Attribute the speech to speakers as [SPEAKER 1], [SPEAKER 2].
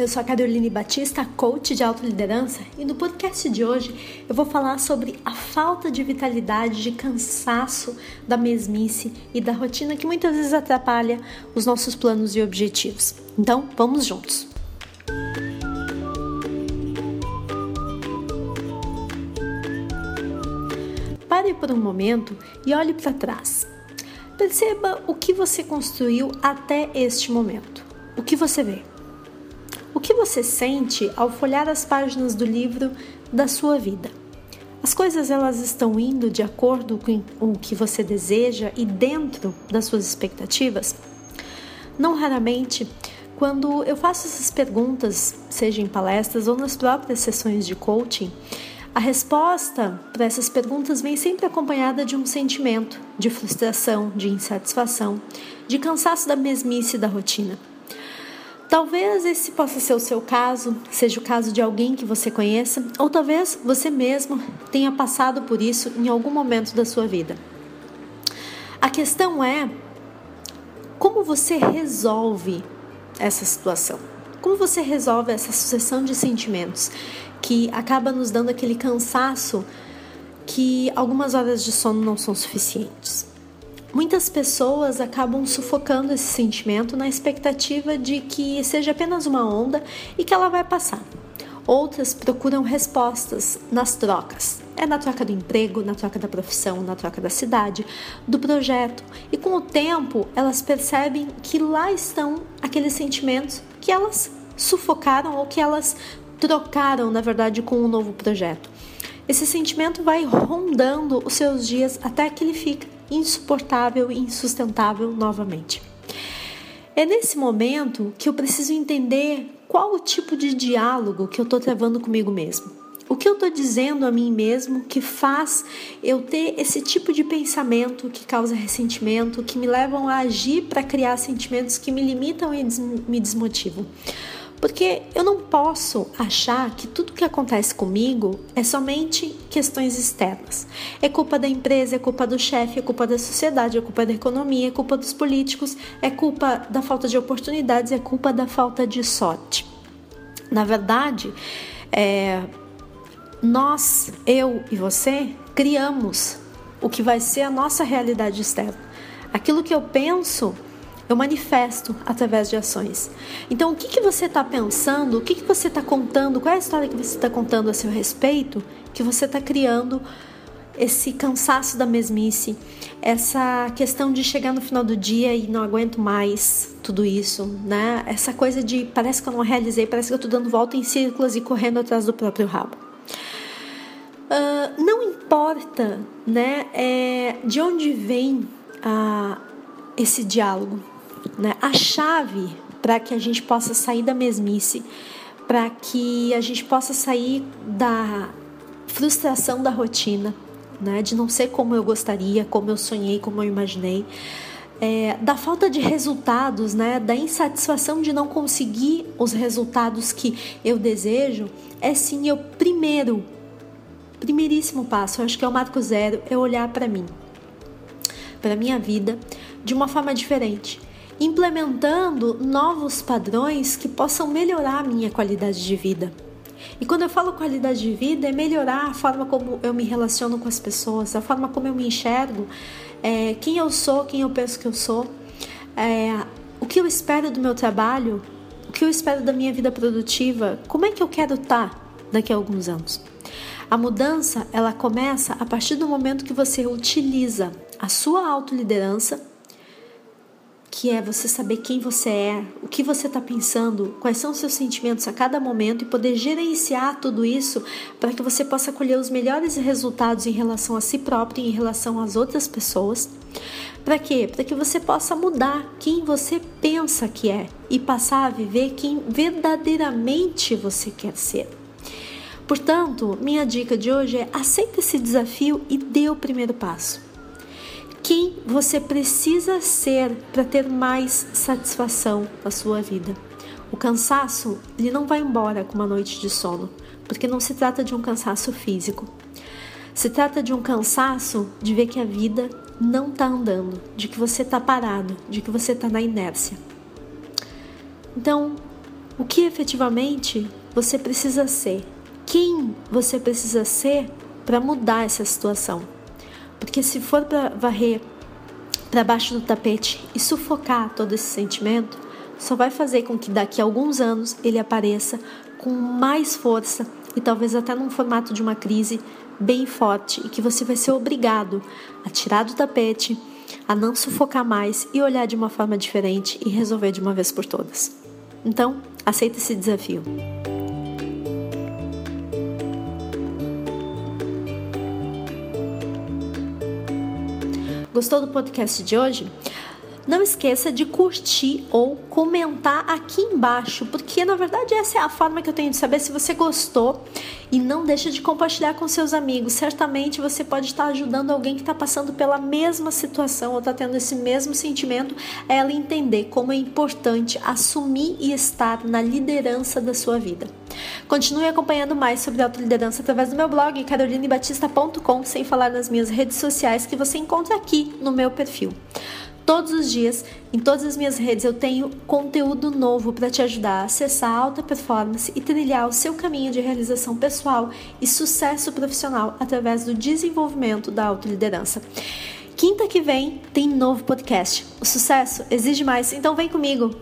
[SPEAKER 1] eu sou a Caroline Batista, coach de autoliderança, e no podcast de hoje eu vou falar sobre a falta de vitalidade, de cansaço, da mesmice e da rotina que muitas vezes atrapalha os nossos planos e objetivos. Então, vamos juntos! Pare por um momento e olhe para trás. Perceba o que você construiu até este momento. O que você vê? O que você sente ao folhar as páginas do livro da sua vida? As coisas elas estão indo de acordo com o que você deseja e dentro das suas expectativas? Não raramente, quando eu faço essas perguntas, seja em palestras ou nas próprias sessões de coaching, a resposta para essas perguntas vem sempre acompanhada de um sentimento de frustração, de insatisfação, de cansaço da mesmice da rotina. Talvez esse possa ser o seu caso, seja o caso de alguém que você conheça, ou talvez você mesmo tenha passado por isso em algum momento da sua vida. A questão é como você resolve essa situação? Como você resolve essa sucessão de sentimentos que acaba nos dando aquele cansaço que algumas horas de sono não são suficientes. Muitas pessoas acabam sufocando esse sentimento na expectativa de que seja apenas uma onda e que ela vai passar. Outras procuram respostas nas trocas. É na troca do emprego, na troca da profissão, na troca da cidade, do projeto. E com o tempo, elas percebem que lá estão aqueles sentimentos que elas sufocaram ou que elas trocaram, na verdade, com um novo projeto. Esse sentimento vai rondando os seus dias até que ele fica insuportável e insustentável novamente. É nesse momento que eu preciso entender qual o tipo de diálogo que eu estou travando comigo mesmo. O que eu estou dizendo a mim mesmo que faz eu ter esse tipo de pensamento que causa ressentimento, que me levam a agir para criar sentimentos que me limitam e me desmotivam? Porque eu não posso achar que tudo que acontece comigo é somente questões externas. É culpa da empresa, é culpa do chefe, é culpa da sociedade, é culpa da economia, é culpa dos políticos, é culpa da falta de oportunidades, é culpa da falta de sorte. Na verdade, é, nós, eu e você, criamos o que vai ser a nossa realidade externa. Aquilo que eu penso eu manifesto através de ações. Então, o que, que você está pensando, o que, que você está contando, qual é a história que você está contando a seu respeito, que você está criando esse cansaço da mesmice, essa questão de chegar no final do dia e não aguento mais tudo isso, né? Essa coisa de parece que eu não realizei, parece que eu estou dando volta em círculos e correndo atrás do próprio rabo. Uh, não importa, né? É, de onde vem uh, esse diálogo, né? A chave para que a gente possa sair da mesmice, para que a gente possa sair da frustração da rotina, né? de não ser como eu gostaria, como eu sonhei, como eu imaginei. É, da falta de resultados, né, da insatisfação de não conseguir os resultados que eu desejo, é sim o primeiro, primeiríssimo passo. Eu acho que é o marco zero, é olhar para mim, para minha vida de uma forma diferente implementando novos padrões que possam melhorar a minha qualidade de vida. E quando eu falo qualidade de vida, é melhorar a forma como eu me relaciono com as pessoas, a forma como eu me enxergo, é, quem eu sou, quem eu penso que eu sou, é, o que eu espero do meu trabalho, o que eu espero da minha vida produtiva, como é que eu quero estar daqui a alguns anos. A mudança, ela começa a partir do momento que você utiliza a sua autoliderança que é você saber quem você é, o que você está pensando, quais são os seus sentimentos a cada momento e poder gerenciar tudo isso para que você possa colher os melhores resultados em relação a si próprio e em relação às outras pessoas. Para quê? Para que você possa mudar quem você pensa que é e passar a viver quem verdadeiramente você quer ser. Portanto, minha dica de hoje é aceita esse desafio e dê o primeiro passo quem você precisa ser para ter mais satisfação na sua vida. O cansaço, ele não vai embora com uma noite de sono, porque não se trata de um cansaço físico. Se trata de um cansaço de ver que a vida não está andando, de que você está parado, de que você está na inércia. Então, o que efetivamente você precisa ser, quem você precisa ser para mudar essa situação. Porque se for para varrer para baixo do tapete e sufocar todo esse sentimento, só vai fazer com que daqui a alguns anos ele apareça com mais força e talvez até num formato de uma crise bem forte e que você vai ser obrigado a tirar do tapete, a não sufocar mais e olhar de uma forma diferente e resolver de uma vez por todas. Então, aceita esse desafio. Gostou do podcast de hoje? Não esqueça de curtir ou comentar aqui embaixo, porque na verdade essa é a forma que eu tenho de saber se você gostou e não deixa de compartilhar com seus amigos. Certamente você pode estar ajudando alguém que está passando pela mesma situação ou está tendo esse mesmo sentimento, ela entender como é importante assumir e estar na liderança da sua vida. Continue acompanhando mais sobre autoliderança através do meu blog carolinebatista.com, sem falar nas minhas redes sociais que você encontra aqui no meu perfil. Todos os dias, em todas as minhas redes, eu tenho conteúdo novo para te ajudar a acessar a alta performance e trilhar o seu caminho de realização pessoal e sucesso profissional através do desenvolvimento da autoliderança. Quinta que vem tem novo podcast. O sucesso exige mais, então vem comigo!